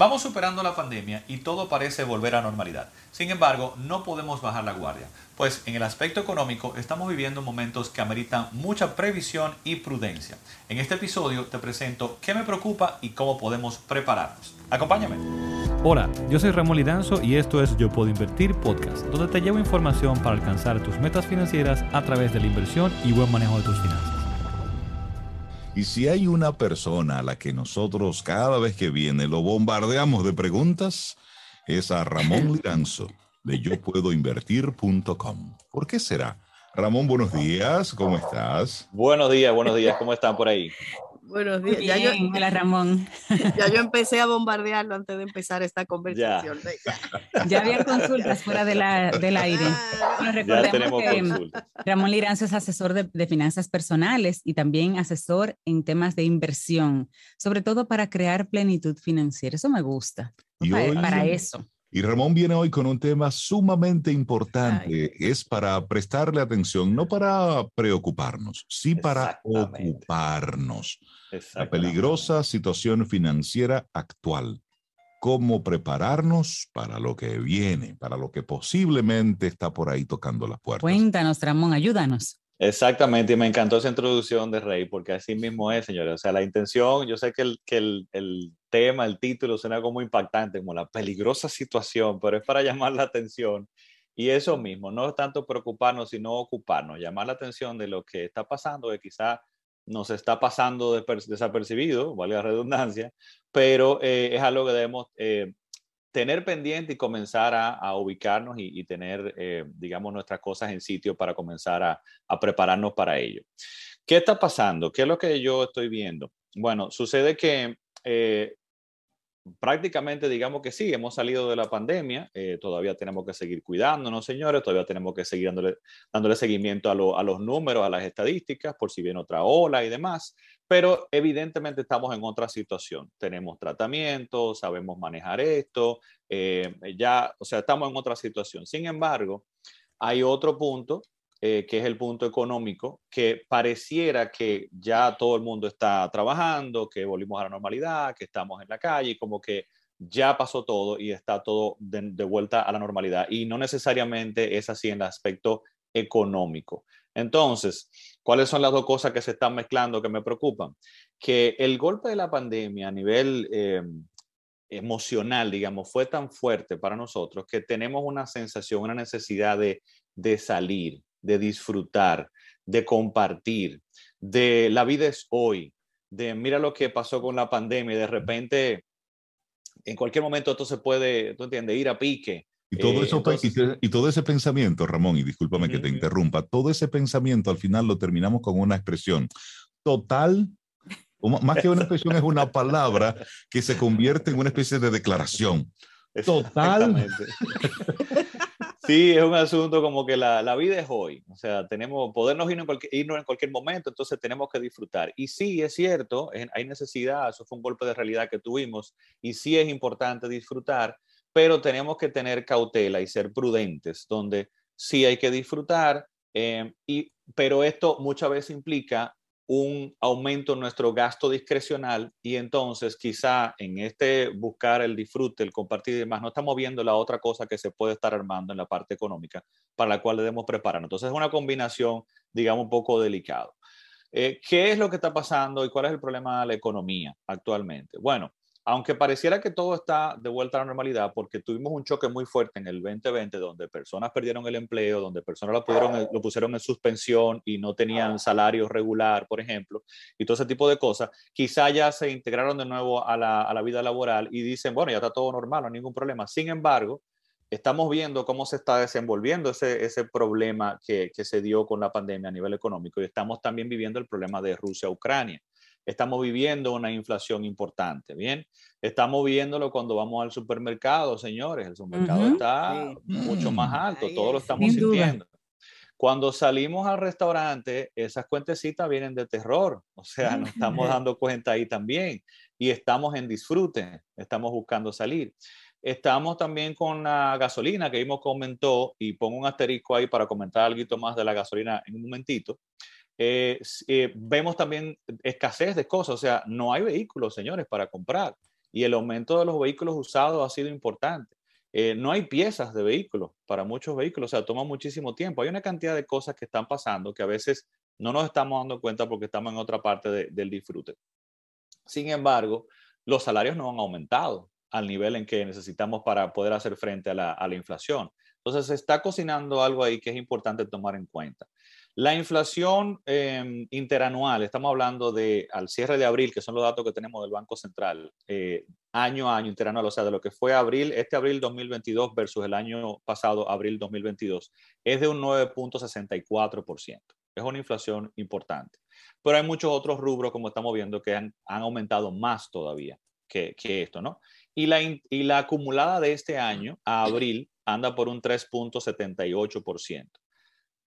Vamos superando la pandemia y todo parece volver a normalidad. Sin embargo, no podemos bajar la guardia, pues en el aspecto económico estamos viviendo momentos que ameritan mucha previsión y prudencia. En este episodio te presento qué me preocupa y cómo podemos prepararnos. Acompáñame. Hola, yo soy Ramón Liranzo y esto es Yo Puedo Invertir Podcast, donde te llevo información para alcanzar tus metas financieras a través de la inversión y buen manejo de tus finanzas. Y si hay una persona a la que nosotros cada vez que viene lo bombardeamos de preguntas, es a Ramón Liranzo de yopuedoinvertir.com. ¿Por qué será? Ramón, buenos días, ¿cómo estás? Buenos días, buenos días, ¿cómo están por ahí? Buenos días. ya yo, hola Ramón. Ya yo empecé a bombardearlo antes de empezar esta conversación. Ya, había consultas fuera de la, del aire. ya tenemos que Ramón Liranzo es asesor de, finanzas personales y también asesor en temas de inversión, sobre todo para crear plenitud financiera. Eso me gusta. para, eso. Y Ramón viene hoy con un tema sumamente importante. Es para prestarle atención, no para preocuparnos, sí para ocuparnos. La peligrosa situación financiera actual. Cómo prepararnos para lo que viene, para lo que posiblemente está por ahí tocando las puertas. Cuéntanos, Ramón, ayúdanos. Exactamente, y me encantó esa introducción de Rey, porque así mismo es, señores. O sea, la intención, yo sé que el, que el, el tema, el título suena como impactante, como la peligrosa situación, pero es para llamar la atención. Y eso mismo, no es tanto preocuparnos, sino ocuparnos, llamar la atención de lo que está pasando, que quizá nos está pasando desapercibido, vale la redundancia, pero eh, es algo que debemos eh, tener pendiente y comenzar a, ubicarnos y, tener, eh, digamos, nuestras cosas en sitio para comenzar a, a, prepararnos para ello. ¿Qué está pasando? ¿Qué es lo que yo estoy viendo? Bueno, sucede que prácticamente digamos que sí, hemos salido de la pandemia, eh, todavía tenemos que seguir cuidándonos, señores, todavía tenemos que seguir dándole, seguimiento a, los números, a las estadísticas, por si viene otra ola y demás, pero evidentemente estamos en otra situación. Tenemos tratamiento, sabemos manejar esto, eh, ya, o sea, estamos en otra situación. Sin embargo, hay otro punto eh, que es el punto económico, que pareciera que ya todo el mundo está trabajando, que volvimos a la normalidad, que estamos en la calle, como que ya pasó todo y está todo de, vuelta a la normalidad. Y no necesariamente es así en el aspecto económico. Entonces, ¿cuáles son las dos cosas que se están mezclando que me preocupan? Que el golpe de la pandemia a nivel eh, emocional, digamos, fue tan fuerte para nosotros que tenemos una sensación, una necesidad de, de salir, de disfrutar, de compartir, de la vida es hoy, de mira lo que pasó con la pandemia y de repente en cualquier momento esto se puede, tú entiendes, ir a pique. Y todo, eh, eso, y, todo ese pensamiento, Ramón, y discúlpame que te interrumpa, todo ese pensamiento al final lo terminamos con una expresión total, más que una expresión es una palabra que se convierte en una especie de declaración. Total. Sí, es un asunto como que la, la, vida es hoy, o sea, tenemos, podernos ir en cualquier, irnos en cualquier momento, entonces tenemos que disfrutar. Y sí, es cierto, hay necesidad, eso fue un golpe de realidad que tuvimos, y sí es importante disfrutar, pero tenemos que tener cautela y ser prudentes, donde sí hay que disfrutar, eh, y, pero esto muchas veces implica un aumento en nuestro gasto discrecional y entonces quizá en este buscar el disfrute, el compartir y demás, no estamos viendo la otra cosa que se puede estar armando en la parte económica para la cual debemos prepararnos. Entonces es una combinación, digamos, un poco delicado. Eh, ¿Qué es lo que está pasando y cuál es el problema de la economía actualmente? Bueno, aunque pareciera que todo está de vuelta a la normalidad, porque tuvimos un choque muy fuerte en el 2020, donde personas perdieron el empleo, donde personas lo, pudieron, lo pusieron en suspensión y no tenían salario regular, por ejemplo, y todo ese tipo de cosas, quizá ya se integraron de nuevo a la, a la vida laboral y dicen, bueno, ya está todo normal, no hay ningún problema. Sin embargo, estamos viendo cómo se está desenvolviendo ese, ese problema que, que se dio con la pandemia a nivel económico y estamos también viviendo el problema de Rusia-Ucrania estamos viviendo una inflación importante, ¿bien? Estamos viéndolo cuando vamos al supermercado, señores, el supermercado está mucho más alto, todos lo estamos sintiendo. Cuando salimos al restaurante, esas cuentecitas vienen de terror, o sea, nos estamos dando cuenta ahí también y estamos en disfrute, estamos buscando salir. Estamos también con la gasolina que vimos comentó y pongo un asterisco ahí para comentar algo más de la gasolina en un momentito. Eh, eh, vemos también escasez de cosas, o sea, no hay vehículos, señores, para comprar. y el aumento de los vehículos usados ha sido importante. Eh, no hay piezas de vehículos para muchos vehículos, o sea, toma muchísimo tiempo. Hay una cantidad de cosas que están pasando que a veces no nos estamos dando cuenta porque estamos en otra parte del disfrute. Sin embargo, los salarios no han aumentado al nivel en que necesitamos para poder hacer frente a la, a la inflación. Entonces, se está cocinando algo ahí que es importante tomar en cuenta. La inflación em, interanual, estamos hablando de al cierre de abril, que son los datos que tenemos del Banco Central, eh, año a año interanual, o sea, de lo que fue abril, este abril 2022 versus el año pasado, abril 2022, es de un 9.64%. Es una inflación importante. Pero hay muchos otros rubros, como estamos viendo, que han, aumentado más todavía que, que esto, ¿no? Y la, y la acumulada de este año a abril anda por un 3.78%.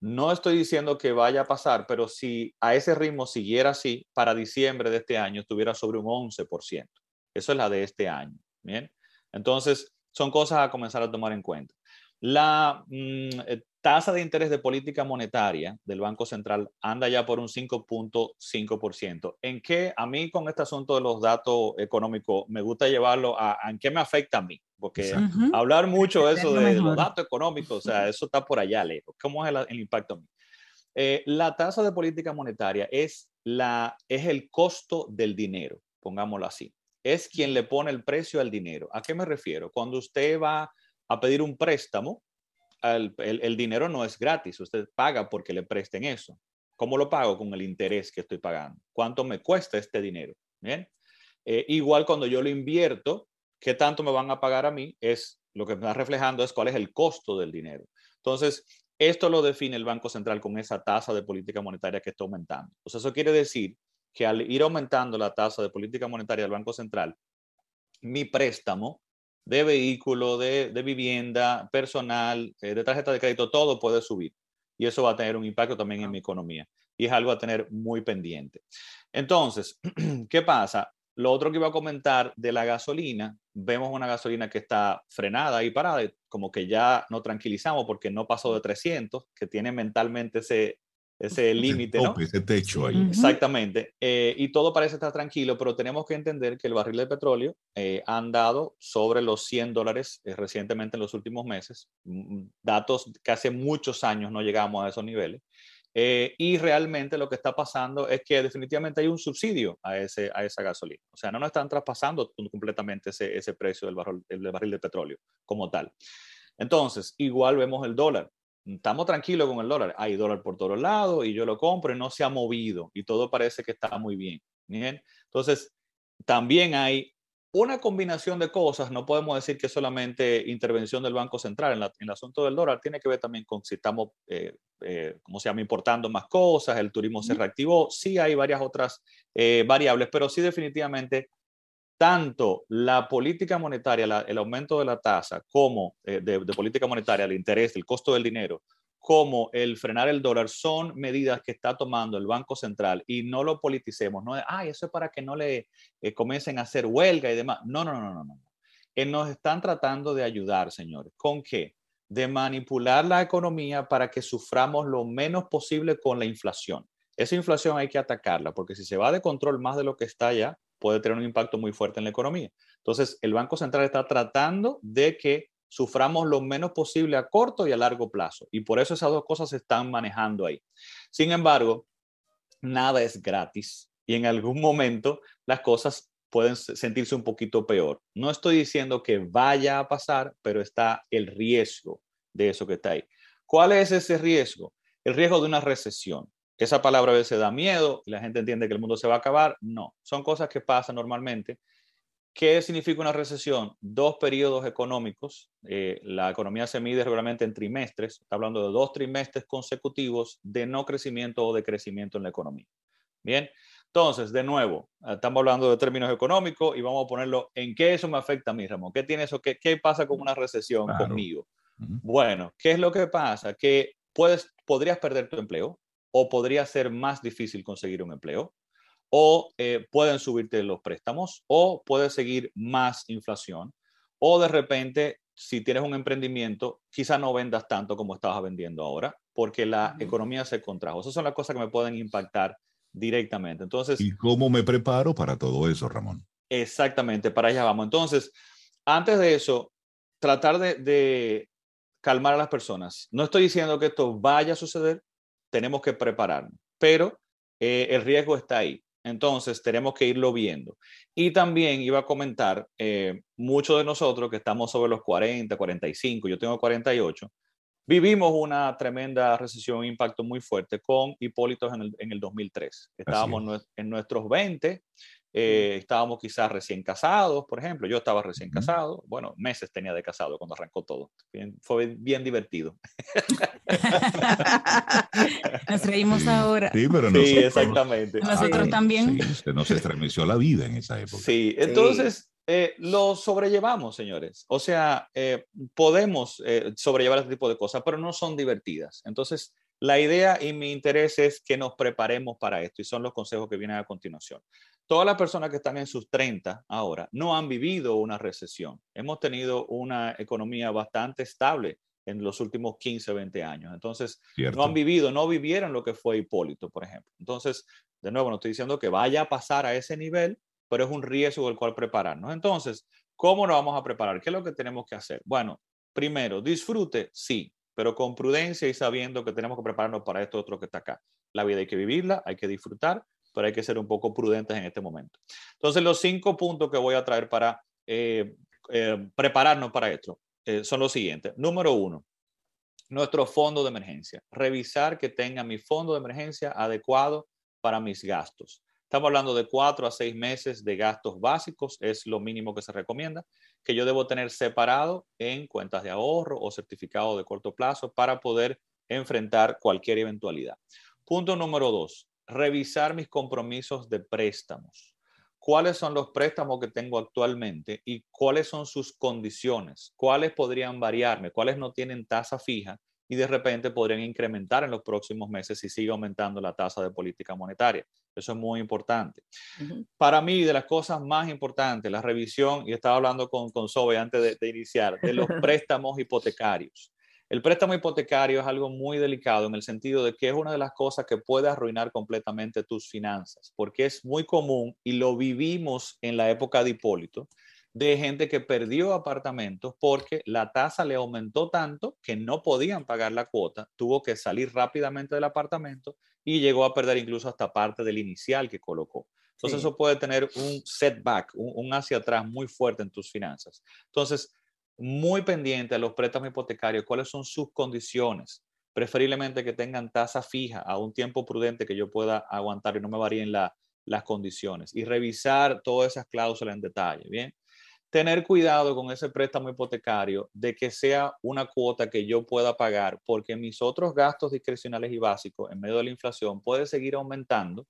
No estoy diciendo que vaya a pasar, pero si a ese ritmo siguiera así, para diciembre de este año estuviera sobre un 11%. Eso es la de este año. Bien. Entonces, son cosas a comenzar a tomar en cuenta. La mm, eh, tasa de interés de política monetaria del Banco Central anda ya por un 5.5%. ¿En qué? A mí con este asunto de los datos económicos me gusta llevarlo a, en qué me afecta a mí, porque hablar mucho de eso de, los datos económicos, o sea, eso está por allá lejos. ¿Cómo es el, impacto a mí? Eh, la tasa de política monetaria es, la, es el costo del dinero, pongámoslo así. Es quien le pone el precio al dinero. ¿A qué me refiero? Cuando usted va a pedir un préstamo, el, dinero no es gratis, usted paga porque le presten eso. ¿Cómo lo pago? Con el interés que estoy pagando. ¿Cuánto me cuesta este dinero? Bien. Eh, igual cuando yo lo invierto, ¿qué tanto me van a pagar a mí? Es lo que me está reflejando es cuál es el costo del dinero. Entonces, esto lo define el Banco Central con esa tasa de política monetaria que está aumentando. Eso quiere decir que al ir aumentando la tasa de política monetaria del Banco Central, mi préstamo de vehículo, de, vivienda, personal, eh, de tarjeta de crédito, todo puede subir. Y eso va a tener un impacto también en mi economía. Y es algo a tener muy pendiente. Entonces, ¿qué pasa? Lo otro que iba a comentar de la gasolina, vemos una gasolina que está frenada y parada, como que ya no tranquilizamos porque no pasó de 300, que tiene mentalmente ese, ese límite, ¿no? Ese techo ahí. Exactamente. Eh, y todo parece estar tranquilo, pero tenemos que entender que el barril de petróleo eh, ha andado sobre los 100 dólares eh, recientemente en los últimos meses. Mm, mm, datos que hace muchos años no llegamos a esos niveles. y realmente lo que está pasando es que definitivamente hay un subsidio a, ese, a esa gasolina. O sea, no nos están traspasando completamente ese, ese precio del barril, del barril de petróleo como tal. Entonces, igual vemos el dólar estamos tranquilos con el dólar. Hay dólar por todos lados y yo lo compro y no se ha movido y todo parece que está muy bien. Bien. Entonces, también hay una combinación de cosas. No podemos decir que solamente intervención del Banco Central en, el asunto del dólar. Tiene que ver también con si estamos, eh, eh, ¿cómo se llama?, importando más cosas, el turismo se reactivó. Sí hay varias otras eh, variables, pero sí definitivamente tanto la política monetaria, el aumento de la tasa, como eh, de, política monetaria, el interés, el costo del dinero, como el frenar el dólar, son medidas que está tomando el Banco Central y no lo politicemos. No ay, eso es para que no le eh, comiencen a hacer huelga y demás. No, no, no, no, no. Eh, nos están tratando de ayudar, señores. ¿Con qué? De manipular la economía para que suframos lo menos posible con la inflación. Esa inflación hay que atacarla, porque si se va de control más de lo que está ya, puede tener un impacto muy fuerte en la economía. Entonces, el Banco Central está tratando de que suframos lo menos posible a corto y a largo plazo. Y por eso esas dos cosas se están manejando ahí. Sin embargo, nada es gratis y en algún momento las cosas pueden sentirse un poquito peor. No estoy diciendo que vaya a pasar, pero está el riesgo de eso que está ahí. ¿Cuál es ese riesgo? El riesgo de una recesión. Esa palabra a veces da miedo y la gente entiende que el mundo se va a acabar. No, son cosas que pasan normalmente. ¿Qué significa una recesión? Dos periodos económicos. Eh, la economía se mide regularmente en trimestres. Está hablando de dos trimestres consecutivos de no crecimiento o de crecimiento en la economía. Bien, entonces, de nuevo, estamos hablando de términos económicos y vamos a ponerlo en qué eso me afecta a mí, Ramón. ¿Qué tiene eso? ¿Qué, qué pasa con una recesión conmigo? Bueno, ¿qué es lo que pasa? Que puedes, podrías perder tu empleo, o podría ser más difícil conseguir un empleo, o eh, pueden subirte los préstamos, o puede seguir más inflación, o de repente, si tienes un emprendimiento, quizá no vendas tanto como estabas vendiendo ahora, porque la economía se contrajo. Esas son las cosas que me pueden impactar directamente. Entonces, ¿y cómo me preparo para todo eso, Ramón? Exactamente, para allá vamos. Entonces, antes de eso, tratar de, calmar a las personas. No estoy diciendo que esto vaya a suceder, tenemos que prepararnos, pero eh, el riesgo está ahí. Entonces, tenemos que irlo viendo. Y también iba a comentar, eh, muchos de nosotros que estamos sobre los 40, 45, yo tengo 48, vivimos una tremenda recesión, un impacto muy fuerte con Hipólitos en el, en el 2003. Estábamos en nuestros 20 eh, estábamos quizás recién casados, por ejemplo. Yo estaba recién casado. Bueno, meses tenía de casado cuando arrancó todo. fue bien divertido. nos reímos ahora. Sí, pero sí, exactamente. Nosotros también. Sí, se nos estremeció la vida en esa época. Sí, entonces eh, lo sobrellevamos, señores. O sea, eh, podemos sobrellevar este tipo de cosas, pero no son divertidas. Entonces, la idea y mi interés es que nos preparemos para esto y son los consejos que vienen a continuación todas las personas que están en sus 30 ahora no han vivido una recesión. Hemos tenido una economía bastante estable en los últimos 15, 20 años. Entonces, no han vivido, no vivieron lo que fue Hipólito, por ejemplo. Entonces, de nuevo, no estoy diciendo que vaya a pasar a ese nivel, pero es un riesgo del cual prepararnos. Entonces, ¿cómo nos vamos a preparar? ¿Qué es lo que tenemos que hacer? Bueno, primero, disfrute, sí, pero con prudencia y sabiendo que tenemos que prepararnos para esto otro que está acá. La vida hay que vivirla, hay que disfrutar, pero hay que ser un poco prudentes en este momento. Entonces, los cinco puntos que voy a traer para eh, eh, prepararnos para esto eh, son los siguientes. Número uno, nuestro fondo de emergencia. Revisar que tenga mi fondo de emergencia adecuado para mis gastos. Estamos hablando de cuatro a seis meses de gastos básicos, es lo mínimo que se recomienda, que yo debo tener separado en cuentas de ahorro o certificado de corto plazo para poder enfrentar cualquier eventualidad. Punto número dos, revisar mis compromisos de préstamos. ¿Cuáles son los préstamos que tengo actualmente y cuáles son sus condiciones? ¿Cuáles podrían variarme? ¿Cuáles no tienen tasa fija? Y de repente podrían incrementar en los próximos meses si sigue aumentando la tasa de política monetaria. Eso es muy importante. Para mí, de las cosas más importantes, la revisión, y estaba hablando con, con Sobe antes de, de iniciar, de los préstamos hipotecarios. El préstamo hipotecario es algo muy delicado en el sentido de que es una de las cosas que puede arruinar completamente tus finanzas, porque es muy común y lo vivimos en la época de Hipólito, de gente que perdió apartamentos porque la tasa le aumentó tanto que no podían pagar la cuota, tuvo que salir rápidamente del apartamento y llegó a perder incluso hasta parte del inicial que colocó. Entonces eso puede tener un setback, un, un hacia atrás muy fuerte en tus finanzas. Entonces, muy pendiente a los préstamos hipotecarios, cuáles son sus condiciones, preferiblemente que tengan tasa fija a un tiempo prudente que yo pueda aguantar y no me varíen las condiciones y revisar todas esas cláusulas en detalle, ¿bien? Tener cuidado con ese préstamo hipotecario de que sea una cuota que yo pueda pagar porque mis otros gastos discrecionales y básicos en medio de la inflación puede seguir aumentando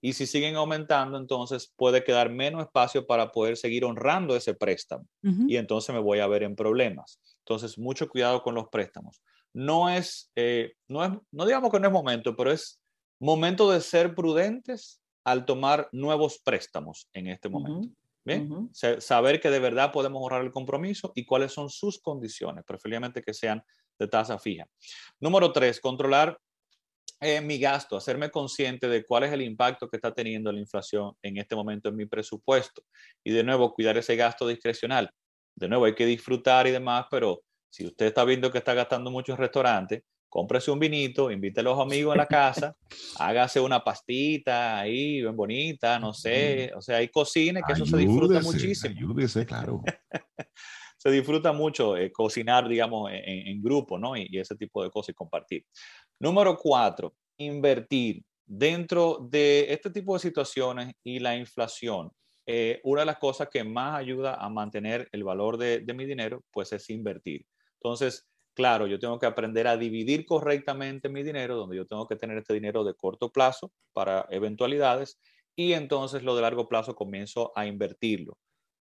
y si siguen aumentando, entonces puede quedar menos espacio para poder seguir honrando ese préstamo y entonces me voy a ver en problemas. Entonces, mucho cuidado con los préstamos. No es, eh, no es, no digamos que no es momento, pero es momento de ser prudentes al tomar nuevos préstamos en este momento. Bien, saber que de verdad podemos ahorrar el compromiso y cuáles son sus condiciones, preferiblemente que sean de tasa fija. Número tres, controlar eh, mi gasto, hacerme consciente de cuál es el impacto que está teniendo la inflación en este momento en mi presupuesto. Y de nuevo, cuidar ese gasto discrecional. De nuevo, hay que disfrutar y demás, pero si usted está viendo que está gastando mucho en restaurantes, cómprese un vinito, invite a los amigos a la casa, hágase una pastita ahí, bien bonita, no sé, o sea, hay cocina que eso se disfruta muchísimo. Ayúdese, claro. se disfruta mucho eh, cocinar, digamos, en, grupo, ¿no? y, ese tipo de cosas y compartir. Número cuatro, invertir. Dentro de este tipo de situaciones y la inflación, eh, una de las cosas que más ayuda a mantener el valor de, mi dinero, pues es invertir. Entonces, claro, yo tengo que aprender a dividir correctamente mi dinero, donde yo tengo que tener este dinero de corto plazo para eventualidades y entonces lo de largo plazo comienzo a invertirlo.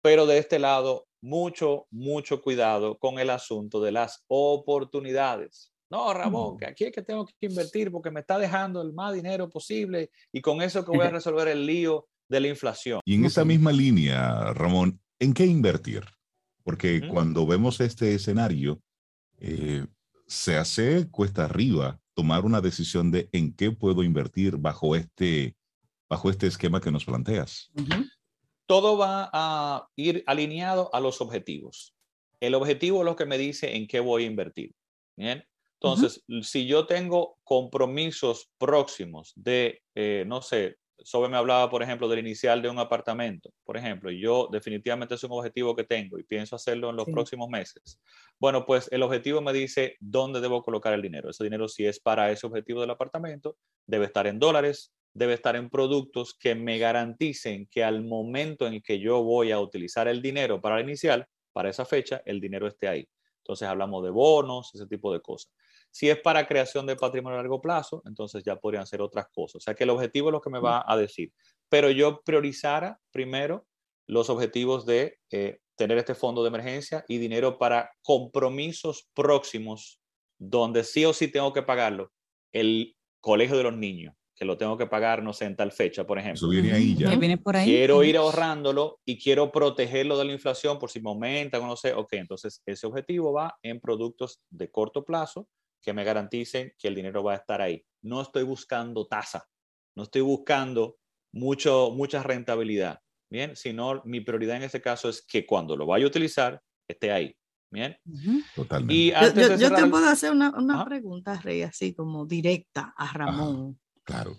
Pero de este lado, mucho, mucho cuidado con el asunto de las oportunidades. No, Ramón, que aquí es que tengo que invertir porque me está dejando el más dinero posible y con eso que voy a resolver el lío de la inflación. Y en esa misma línea, Ramón, ¿en qué invertir? Porque cuando vemos este escenario, eh, se hace cuesta arriba tomar una decisión de en qué puedo invertir bajo este, bajo este esquema que nos planteas. Todo va a ir alineado a los objetivos. El objetivo es lo que me dice en qué voy a invertir. Bien. Entonces, si yo tengo compromisos próximos de, eh, no sé, Sobe me hablaba, por ejemplo, del inicial de un apartamento, por ejemplo, y yo definitivamente es un objetivo que tengo y pienso hacerlo en los próximos meses. Bueno, pues el objetivo me dice dónde debo colocar el dinero. Ese dinero, si es para ese objetivo del apartamento, debe estar en dólares, debe estar en productos que me garanticen que al momento en que yo voy a utilizar el dinero para inicial, para esa fecha, el dinero esté ahí. Entonces hablamos de bonos, ese tipo de cosas. Si es para creación de patrimonio a largo plazo, entonces ya podrían ser otras cosas. O sea que el objetivo es lo que me va a decir. Pero yo priorizara primero los objetivos de eh, tener este fondo de emergencia y dinero para compromisos próximos donde sí o sí tengo que pagarlo. El colegio de los niños, que lo tengo que pagar, no sé, en tal fecha, por ejemplo. Eso viene ahí ya. Viene por ahí. Quiero ir ahorrándolo y quiero protegerlo de la inflación por si me aumenta o no sé. Ok, entonces ese objetivo va en productos de corto plazo que me garanticen que el dinero va a estar ahí. No estoy buscando tasa, no estoy buscando mucho, mucha rentabilidad, ¿bien? Sino mi prioridad en este caso es que cuando lo vaya a utilizar, esté ahí, ¿bien? Totalmente. Y yo, te puedo hacer una, una pregunta, Rey, así como directa a Ramón. Claro.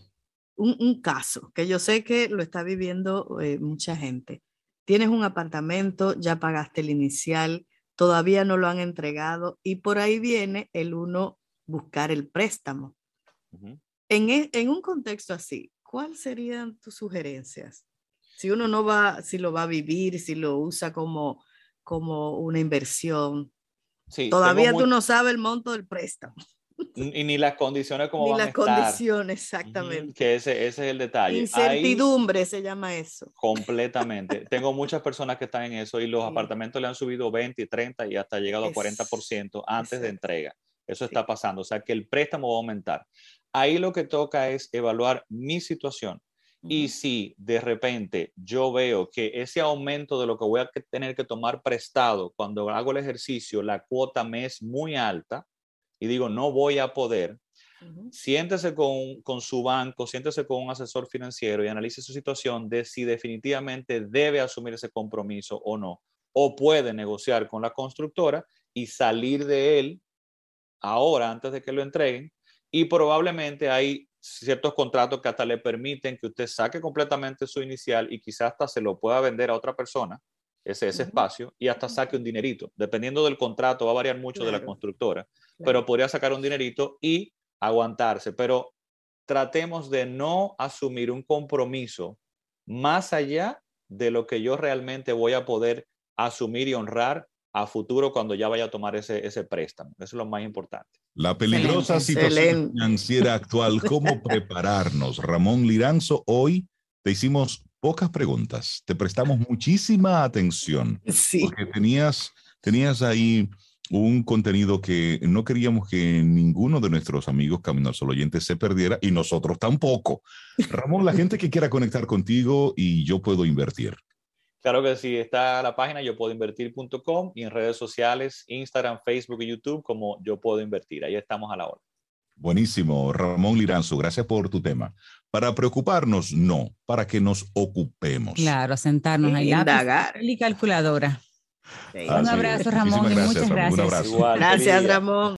Un, un, caso que yo sé que lo está viviendo eh, mucha gente. Tienes un apartamento, ya pagaste el inicial, todavía no lo han entregado y por ahí viene el uno buscar el préstamo. en, e, en, un contexto así, ¿cuáles serían tus sugerencias? Si uno no va, si lo va a vivir, si lo usa como, como una inversión, todavía tú no sabes el monto del préstamo. Y ni las condiciones como ni van las condiciones, exactamente. Que ese, ese, es el detalle. Incertidumbre se llama eso. Completamente. Tengo muchas personas que están en eso y los apartamentos le han subido 20, 30 y hasta llegado a 40% antes de entrega. Eso está pasando. O sea que el préstamo va a aumentar. Ahí lo que toca es evaluar mi situación. Y si de repente yo veo que ese aumento de lo que voy a tener que tomar prestado cuando hago el ejercicio, la cuota me es muy alta, y digo, no voy a poder, siéntese con, con, su banco, siéntese con un asesor financiero y analice su situación de si definitivamente debe asumir ese compromiso o no, o puede negociar con la constructora y salir de él ahora antes de que lo entreguen. Y probablemente hay ciertos contratos que hasta le permiten que usted saque completamente su inicial y quizás hasta se lo pueda vender a otra persona ese, ese espacio y hasta saque un dinerito. Dependiendo del contrato, va a variar mucho de la constructora, pero podría sacar un dinerito y aguantarse. Pero tratemos de no asumir un compromiso más allá de lo que yo realmente voy a poder asumir y honrar a futuro cuando ya vaya a tomar ese, ese préstamo. Eso es lo más importante. La peligrosa situación financiera actual, ¿cómo prepararnos? Ramón Liranzo, hoy te hicimos pocas preguntas, te prestamos muchísima atención. Sí. Porque tenías, tenías ahí un contenido que no queríamos que ninguno de nuestros amigos Camino al Sol oyentes se perdiera y nosotros tampoco. Ramón, la gente que quiera conectar contigo y yo puedo invertir. Claro que sí, está la página yo puedo invertir.com y en redes sociales, Instagram, Facebook y YouTube como yo puedo invertir. Ahí estamos a la hora. Buenísimo, Ramón Liranzo, gracias por tu tema. Para preocuparnos, no, para que nos ocupemos. Claro, sentarnos ahí. Indagar. Y calculadora. Un abrazo, Ramón, y muchas gracias. Gracias, Ramón.